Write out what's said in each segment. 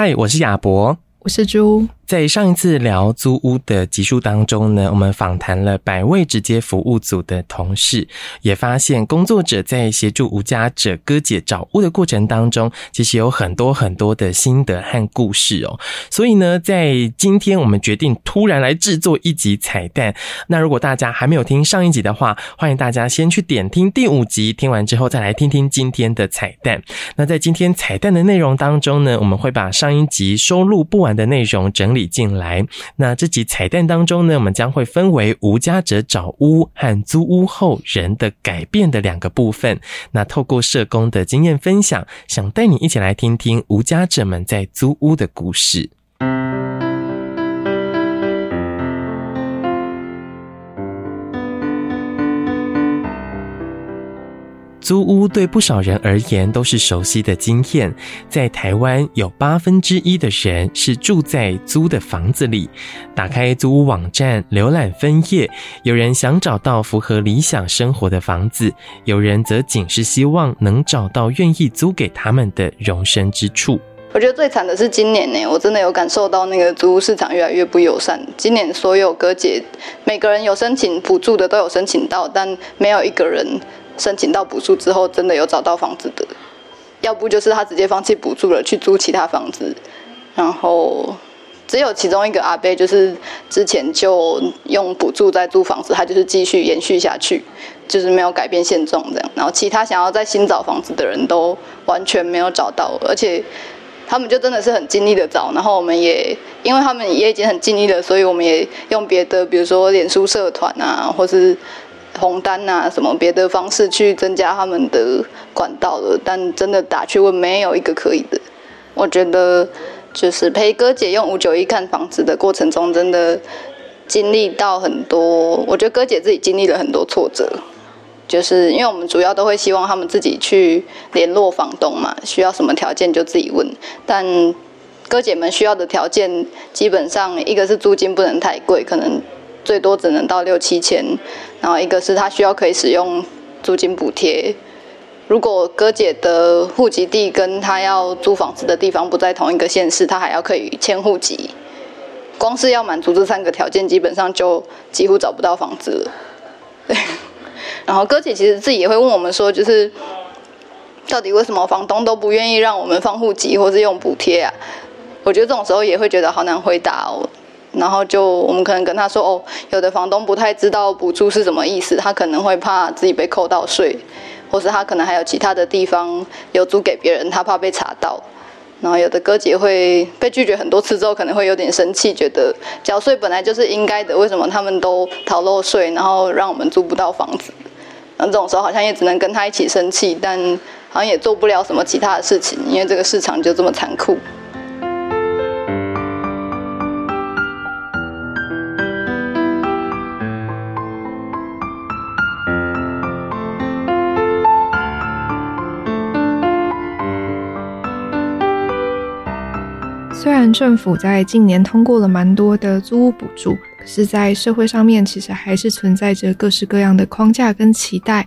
嗨，我是亚博，我是猪。在上一次聊租屋的集数当中呢，我们访谈了百位直接服务组的同事，也发现工作者在协助无家者哥姐找屋的过程当中，其实有很多很多的心得和故事哦。所以呢，在今天我们决定突然来制作一集彩蛋。那如果大家还没有听上一集的话，欢迎大家先去点听第五集，听完之后再来听听今天的彩蛋。那在今天彩蛋的内容当中呢，我们会把上一集收录不完的内容整理进来，那这集彩蛋当中呢，我们将会分为无家者找屋和租屋后人的改变的两个部分。那透过社工的经验分享，想带你一起来听听无家者们在租屋的故事。租屋对不少人而言都是熟悉的经验。在台湾，有八分之一的人是住在租的房子里。打开租屋网站，浏览分页，有人想找到符合理想生活的房子，有人则仅是希望能找到愿意租给他们的容身之处。我觉得最惨的是今年呢，我真的有感受到那个租屋市场越来越不友善。今年所有哥姐，每个人有申请补助的都有申请到，但没有一个人。申请到补助之后，真的有找到房子的，要不就是他直接放弃补助了，去租其他房子。然后只有其中一个阿伯，就是之前就用补助在租房子，他就是继续延续下去，就是没有改变现状这样。然后其他想要再新找房子的人都完全没有找到，而且他们就真的是很尽力的找。然后我们也因为他们也已经很尽力了，所以我们也用别的，比如说脸书社团啊，或是。红单啊，什么别的方式去增加他们的管道了，但真的打去问，没有一个可以的。我觉得就是陪哥姐用五九一看房子的过程中，真的经历到很多。我觉得哥姐自己经历了很多挫折，就是因为我们主要都会希望他们自己去联络房东嘛，需要什么条件就自己问。但哥姐们需要的条件，基本上一个是租金不能太贵，可能。最多只能到六七千，然后一个是他需要可以使用租金补贴。如果哥姐的户籍地跟他要租房子的地方不在同一个县市，他还要可以迁户籍。光是要满足这三个条件，基本上就几乎找不到房子了。对。然后哥姐其实自己也会问我们说，就是到底为什么房东都不愿意让我们放户籍或是用补贴啊？我觉得这种时候也会觉得好难回答哦。然后就我们可能跟他说哦，有的房东不太知道补助是什么意思，他可能会怕自己被扣到税，或是他可能还有其他的地方有租给别人，他怕被查到。然后有的哥姐会被拒绝很多次之后，可能会有点生气，觉得缴税本来就是应该的，为什么他们都逃漏税，然后让我们租不到房子？那这种时候好像也只能跟他一起生气，但好像也做不了什么其他的事情，因为这个市场就这么残酷。虽然政府在近年通过了蛮多的租屋补助，可是，在社会上面其实还是存在着各式各样的框架跟期待，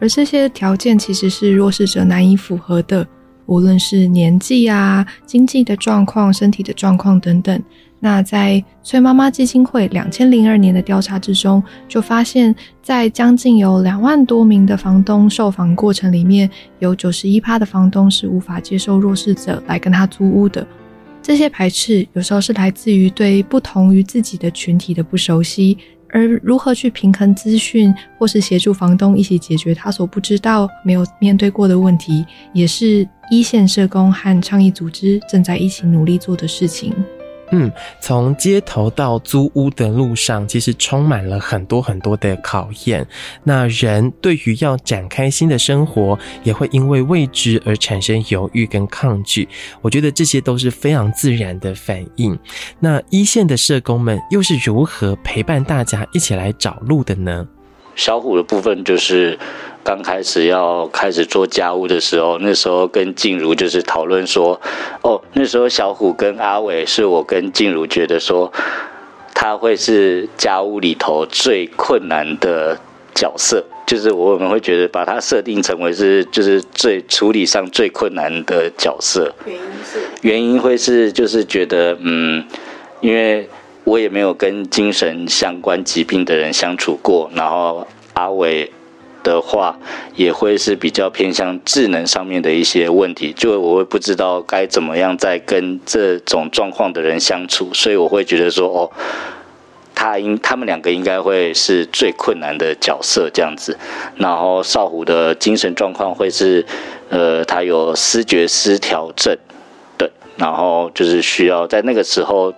而这些条件其实是弱势者难以符合的，无论是年纪啊、经济的状况、身体的状况等等。那在崔妈妈基金会两千零二年的调查之中，就发现，在将近有两万多名的房东受访过程里面，有九十一趴的房东是无法接受弱势者来跟他租屋的。这些排斥有时候是来自于对不同于自己的群体的不熟悉，而如何去平衡资讯，或是协助房东一起解决他所不知道、没有面对过的问题，也是一线社工和倡议组织正在一起努力做的事情。嗯，从街头到租屋的路上，其实充满了很多很多的考验。那人对于要展开新的生活，也会因为未知而产生犹豫跟抗拒。我觉得这些都是非常自然的反应。那一线的社工们又是如何陪伴大家一起来找路的呢？小虎的部分就是。刚开始要开始做家务的时候，那时候跟静茹就是讨论说，哦，那时候小虎跟阿伟是我跟静茹觉得说，他会是家务里头最困难的角色，就是我们会觉得把它设定成为是就是最处理上最困难的角色。原因是原因会是就是觉得嗯，因为我也没有跟精神相关疾病的人相处过，然后阿伟的话也会是比较偏向智能上面的一些问题，就我会不知道该怎么样在跟这种状况的人相处，所以我会觉得说哦。他应他们两个应该会是最困难的角色这样子，然后少虎的精神状况会是，呃，他有思觉失调症，对，然后就是需要在那个时候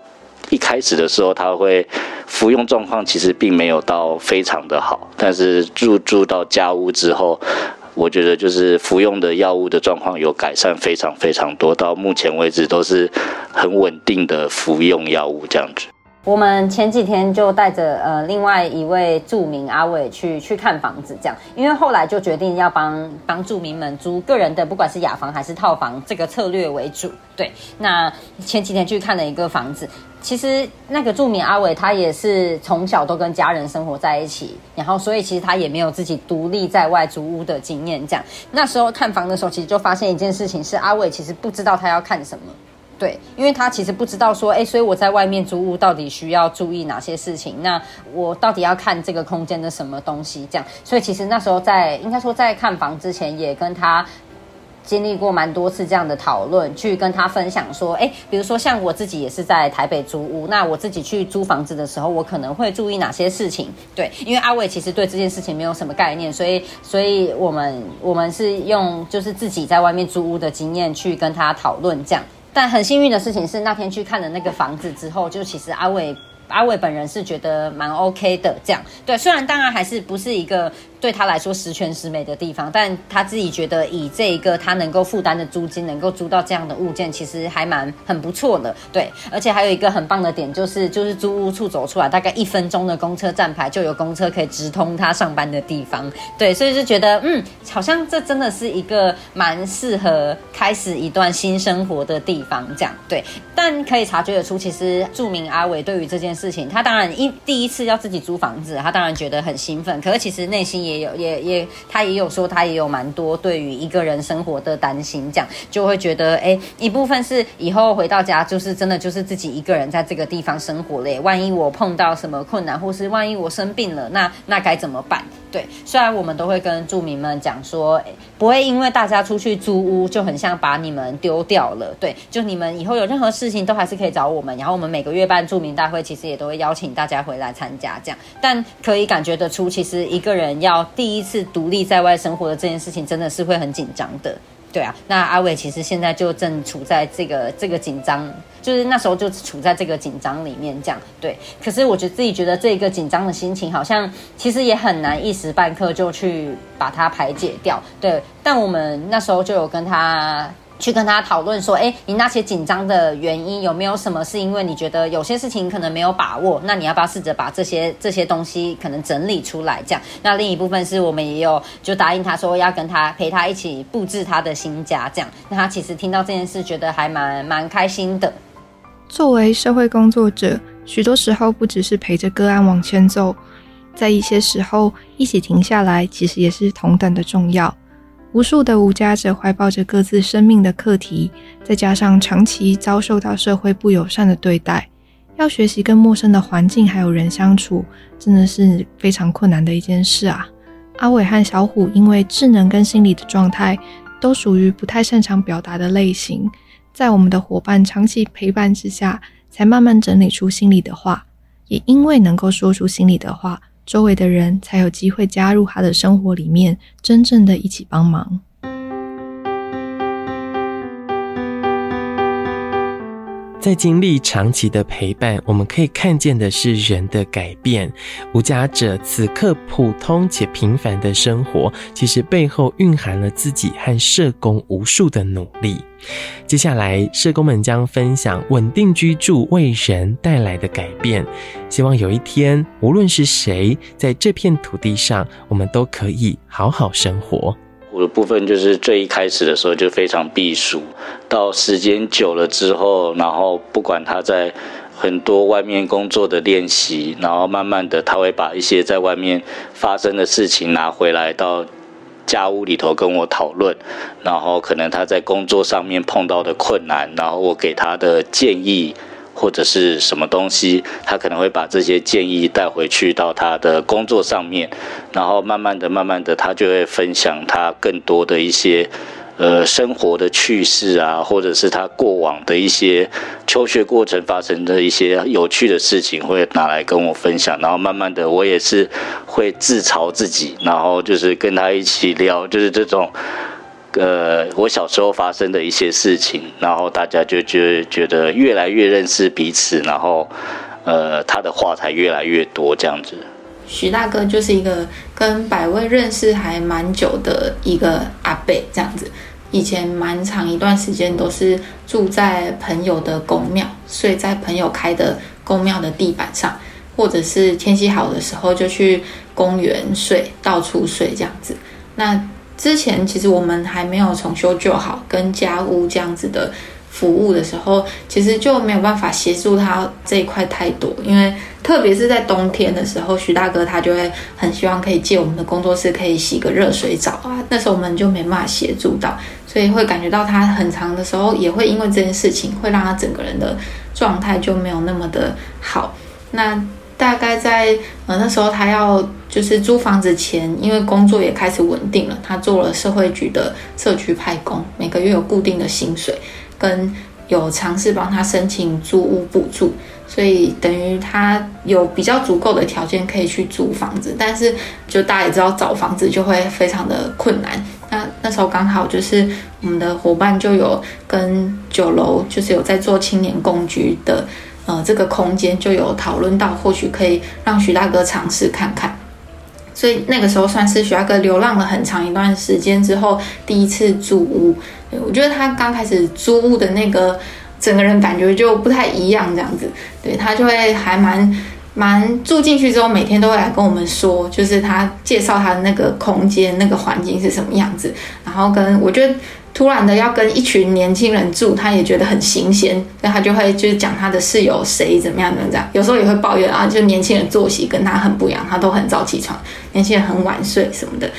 一开始的时候，他会服用状况其实并没有到非常的好，但是入住到家屋之后，我觉得就是服用的药物的状况有改善非常非常多，到目前为止都是很稳定的服用药物这样子。我们前几天就带着呃另外一位住民阿伟去去看房子，这样，因为后来就决定要帮帮住民们租个人的，不管是雅房还是套房，这个策略为主。对，那前几天去看了一个房子，其实那个住民阿伟他也是从小都跟家人生活在一起，然后所以其实他也没有自己独立在外租屋的经验。这样，那时候看房的时候，其实就发现一件事情是阿伟其实不知道他要看什么。对，因为他其实不知道说，哎，所以我在外面租屋到底需要注意哪些事情？那我到底要看这个空间的什么东西？这样，所以其实那时候在应该说在看房之前，也跟他经历过蛮多次这样的讨论，去跟他分享说，哎，比如说像我自己也是在台北租屋，那我自己去租房子的时候，我可能会注意哪些事情？对，因为阿伟其实对这件事情没有什么概念，所以，所以我们我们是用就是自己在外面租屋的经验去跟他讨论这样。但很幸运的事情是，那天去看了那个房子之后，就其实阿伟阿伟本人是觉得蛮 OK 的，这样对。虽然当然还是不是一个。对他来说十全十美的地方，但他自己觉得以这一个他能够负担的租金，能够租到这样的物件，其实还蛮很不错的。对，而且还有一个很棒的点，就是就是租屋处走出来大概一分钟的公车站牌，就有公车可以直通他上班的地方。对，所以就觉得嗯，好像这真的是一个蛮适合开始一段新生活的地方。这样对，但可以察觉得出，其实著名阿伟对于这件事情，他当然一第一次要自己租房子，他当然觉得很兴奋，可是其实内心。也有，也也，他也有说，他也有蛮多对于一个人生活的担心，这样就会觉得，哎，一部分是以后回到家，就是真的就是自己一个人在这个地方生活嘞。万一我碰到什么困难，或是万一我生病了，那那该怎么办？对，虽然我们都会跟住民们讲说，不会因为大家出去租屋就很像把你们丢掉了。对，就你们以后有任何事情都还是可以找我们。然后我们每个月办住民大会，其实也都会邀请大家回来参加这样。但可以感觉得出，其实一个人要第一次独立在外生活的这件事情，真的是会很紧张的。对啊，那阿伟其实现在就正处在这个这个紧张，就是那时候就处在这个紧张里面，这样对。可是我觉得自己觉得这个紧张的心情，好像其实也很难一时半刻就去把它排解掉，对。但我们那时候就有跟他。去跟他讨论说，哎，你那些紧张的原因有没有什么是因为你觉得有些事情可能没有把握？那你要不要试着把这些这些东西可能整理出来？这样，那另一部分是我们也有就答应他说要跟他陪他一起布置他的新家，这样。那他其实听到这件事，觉得还蛮蛮开心的。作为社会工作者，许多时候不只是陪着个案往前走，在一些时候一起停下来，其实也是同等的重要。无数的无家者怀抱着各自生命的课题，再加上长期遭受到社会不友善的对待，要学习跟陌生的环境还有人相处，真的是非常困难的一件事啊。阿伟和小虎因为智能跟心理的状态都属于不太擅长表达的类型，在我们的伙伴长期陪伴之下，才慢慢整理出心里的话。也因为能够说出心里的话。周围的人才有机会加入他的生活里面，真正的一起帮忙。在经历长期的陪伴，我们可以看见的是人的改变。无家者此刻普通且平凡的生活，其实背后蕴含了自己和社工无数的努力。接下来，社工们将分享稳定居住为人带来的改变。希望有一天，无论是谁，在这片土地上，我们都可以好好生活。我的部分就是最一开始的时候就非常避暑，到时间久了之后，然后不管他在很多外面工作的练习，然后慢慢的他会把一些在外面发生的事情拿回来到家屋里头跟我讨论，然后可能他在工作上面碰到的困难，然后我给他的建议。或者是什么东西，他可能会把这些建议带回去到他的工作上面，然后慢慢的、慢慢的，他就会分享他更多的一些呃生活的趣事啊，或者是他过往的一些求学过程发生的一些有趣的事情，会拿来跟我分享。然后慢慢的，我也是会自嘲自己，然后就是跟他一起聊，就是这种。呃，我小时候发生的一些事情，然后大家就觉觉得越来越认识彼此，然后，呃，他的话才越来越多这样子。徐大哥就是一个跟百位认识还蛮久的一个阿伯这样子，以前蛮长一段时间都是住在朋友的公庙，睡在朋友开的公庙的地板上，或者是天气好的时候就去公园睡，到处睡这样子。那之前其实我们还没有重修旧好跟家屋这样子的服务的时候，其实就没有办法协助他这一块太多，因为特别是在冬天的时候，徐大哥他就会很希望可以借我们的工作室可以洗个热水澡。啊，那时候我们就没办法协助到，所以会感觉到他很长的时候也会因为这件事情，会让他整个人的状态就没有那么的好。那大概在呃那时候，他要就是租房子前，因为工作也开始稳定了，他做了社会局的社区派工，每个月有固定的薪水，跟有尝试帮他申请租屋补助，所以等于他有比较足够的条件可以去租房子。但是就大家也知道，找房子就会非常的困难。那那时候刚好就是我们的伙伴就有跟九楼，就是有在做青年共居的。呃，这个空间就有讨论到，或许可以让徐大哥尝试看看。所以那个时候算是徐大哥流浪了很长一段时间之后第一次住屋。我觉得他刚开始租屋的那个整个人感觉就不太一样，这样子。对，他就会还蛮蛮住进去之后，每天都会来跟我们说，就是他介绍他的那个空间、那个环境是什么样子，然后跟我觉得。突然的要跟一群年轻人住，他也觉得很新鲜，所以他就会就是讲他的室友谁怎么样怎么样，有时候也会抱怨啊，就年轻人作息跟他很不一样，他都很早起床，年轻人很晚睡什么的。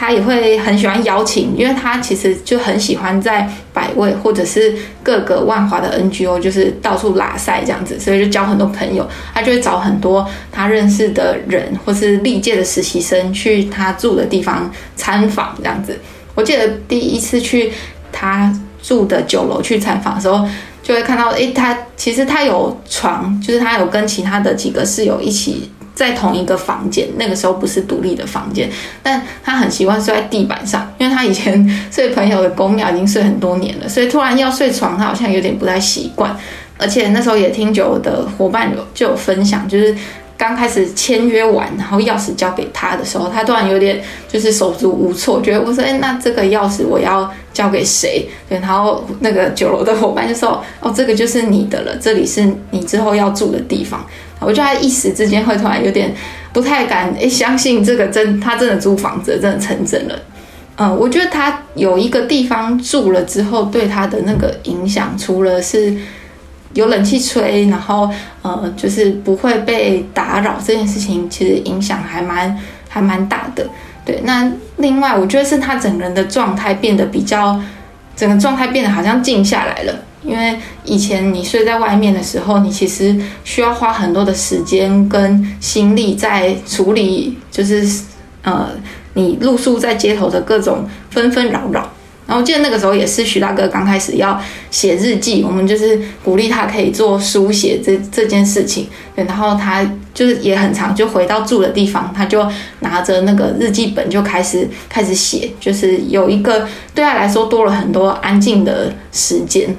他也会很喜欢邀请，因为他其实就很喜欢在百位或者是各个万华的 NGO，就是到处拉赛这样子，所以就交很多朋友，他就会找很多他认识的人或是历届的实习生去他住的地方参访这样子。我记得第一次去他住的九楼去参访的时候，就会看到，诶，他其实他有床，就是他有跟其他的几个室友一起在同一个房间。那个时候不是独立的房间，但他很习惯睡在地板上，因为他以前睡朋友的公庙已经睡很多年了，所以突然要睡床，他好像有点不太习惯。而且那时候也听九楼的伙伴有就有分享，就是。刚开始签约完，然后钥匙交给他的时候，他突然有点就是手足无措，觉得我说，哎，那这个钥匙我要交给谁？然后那个酒楼的伙伴就说，哦，这个就是你的了，这里是你之后要住的地方。我觉得他一时之间会突然有点不太敢，哎，相信这个真他真的租房子真的成真了。嗯，我觉得他有一个地方住了之后，对他的那个影响，除了是。有冷气吹，然后呃，就是不会被打扰这件事情，其实影响还蛮还蛮大的。对，那另外我觉得是他整个人的状态变得比较，整个状态变得好像静下来了。因为以前你睡在外面的时候，你其实需要花很多的时间跟心力在处理，就是呃，你露宿在街头的各种纷纷扰扰。然后我记得那个时候也是徐大哥刚开始要写日记，我们就是鼓励他可以做书写这这件事情。然后他就是也很常，就回到住的地方，他就拿着那个日记本就开始开始写，就是有一个对他来说多了很多安静的时间，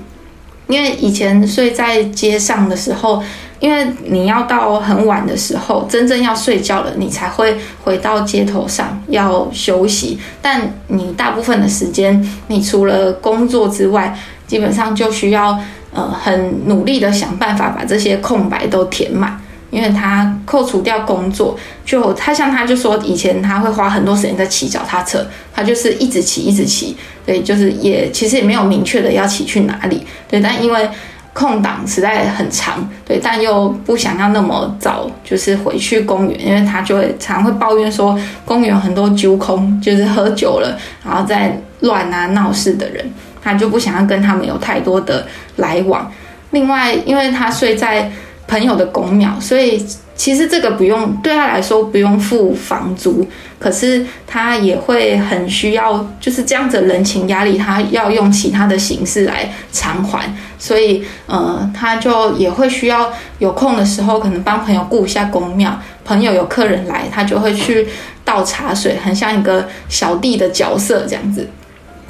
因为以前睡在街上的时候。因为你要到很晚的时候，真正要睡觉了，你才会回到街头上要休息。但你大部分的时间，你除了工作之外，基本上就需要呃很努力的想办法把这些空白都填满。因为他扣除掉工作，就他像他就说以前他会花很多时间在骑脚踏车，他就是一直骑一直骑，对，就是也其实也没有明确的要骑去哪里，对，但因为。空档实在很长，对，但又不想要那么早就是回去公园，因为他就会常会抱怨说公园很多揪空，就是喝酒了然后在乱啊闹事的人，他就不想要跟他们有太多的来往。另外，因为他睡在朋友的公庙，所以。其实这个不用，对他来说不用付房租，可是他也会很需要，就是这样子人情压力，他要用其他的形式来偿还，所以呃，他就也会需要有空的时候，可能帮朋友顾一下公庙，朋友有客人来，他就会去倒茶水，很像一个小弟的角色这样子，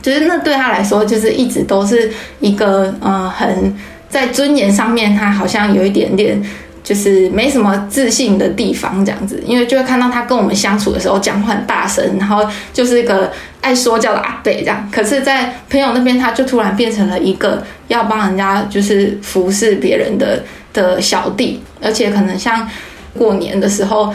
就是那对他来说，就是一直都是一个呃，很在尊严上面，他好像有一点点。就是没什么自信的地方，这样子，因为就会看到他跟我们相处的时候讲话很大声，然后就是一个爱说教的阿北这样。可是，在朋友那边，他就突然变成了一个要帮人家就是服侍别人的的小弟，而且可能像过年的时候。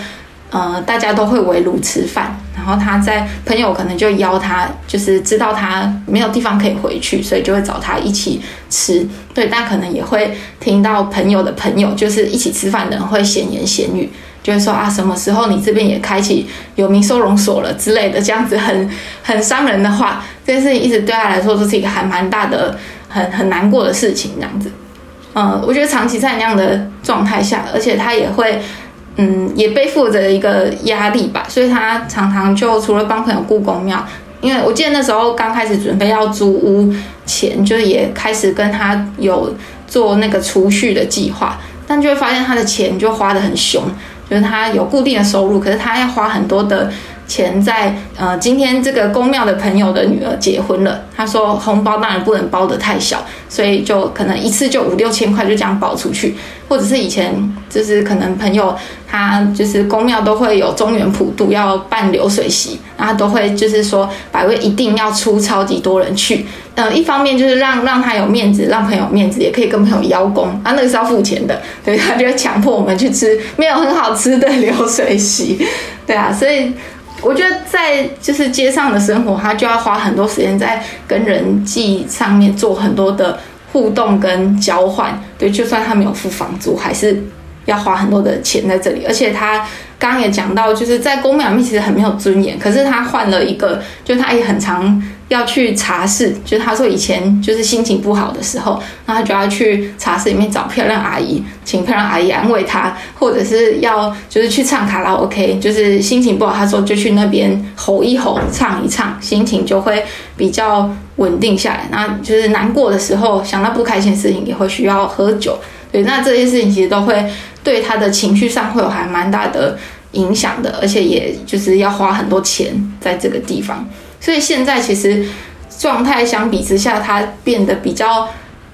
呃，大家都会围炉吃饭，然后他在朋友可能就邀他，就是知道他没有地方可以回去，所以就会找他一起吃。对，但可能也会听到朋友的朋友，就是一起吃饭的人会闲言闲语，就会说啊，什么时候你这边也开启有名收容所了之类的，这样子很很伤人的话，这件事情一直对他来说都是一个还蛮大的、很很难过的事情，这样子。嗯，我觉得长期在那样的状态下，而且他也会。嗯，也背负着一个压力吧，所以他常常就除了帮朋友雇公庙，因为我记得那时候刚开始准备要租屋前，就也开始跟他有做那个储蓄的计划，但就会发现他的钱就花得很凶，就是他有固定的收入，可是他要花很多的。钱在呃，今天这个公庙的朋友的女儿结婚了，他说红包当然不能包得太小，所以就可能一次就五六千块就这样包出去，或者是以前就是可能朋友他就是公庙都会有中元普渡要办流水席，然后都会就是说百味一定要出超级多人去，呃，一方面就是让让他有面子，让朋友面子，也可以跟朋友邀功，啊，那个是要付钱的，对，他就强迫我们去吃没有很好吃的流水席，对啊，所以。我觉得在就是街上的生活，他就要花很多时间在跟人际上面做很多的互动跟交换。对，就算他没有付房租，还是要花很多的钱在这里。而且他刚刚也讲到，就是在公庙里面其实很没有尊严。可是他换了一个，就他也很常。要去茶室，就他说以前就是心情不好的时候，那他就要去茶室里面找漂亮阿姨，请漂亮阿姨安慰他，或者是要就是去唱卡拉 OK，就是心情不好，他说就去那边吼一吼，唱一唱，心情就会比较稳定下来。那就是难过的时候，想到不开心的事情，也会需要喝酒。对，那这些事情其实都会对他的情绪上会有还蛮大的影响的，而且也就是要花很多钱在这个地方。所以现在其实状态相比之下，他变得比较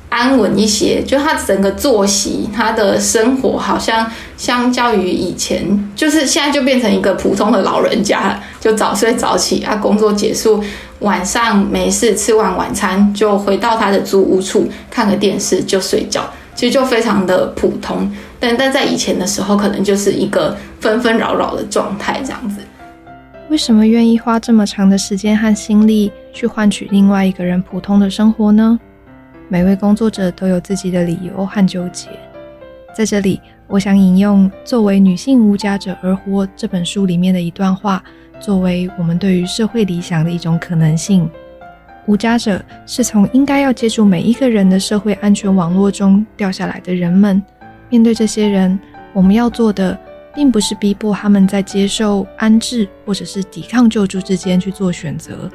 安稳一些。就他整个作息，他的生活好像相较于以前，就是现在就变成一个普通的老人家，就早睡早起啊，工作结束晚上没事，吃完晚餐就回到他的租屋处看个电视就睡觉，其实就非常的普通。但但在以前的时候，可能就是一个纷纷扰扰的状态这样子。为什么愿意花这么长的时间和心力去换取另外一个人普通的生活呢？每位工作者都有自己的理由和纠结。在这里，我想引用《作为女性无家者而活》这本书里面的一段话，作为我们对于社会理想的一种可能性。无家者是从应该要接触每一个人的社会安全网络中掉下来的人们。面对这些人，我们要做的，并不是逼迫他们在接受安置或者是抵抗救助之间去做选择，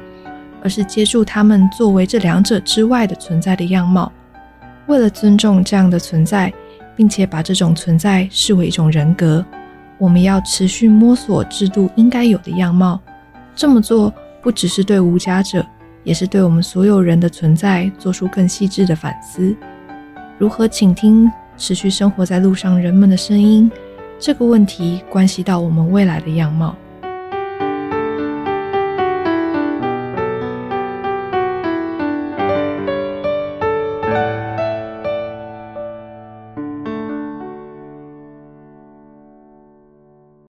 而是接住他们作为这两者之外的存在的样貌。为了尊重这样的存在，并且把这种存在视为一种人格，我们要持续摸索制度应该有的样貌。这么做不只是对无家者，也是对我们所有人的存在做出更细致的反思。如何倾听持续生活在路上人们的声音？这个问题关系到我们未来的样貌。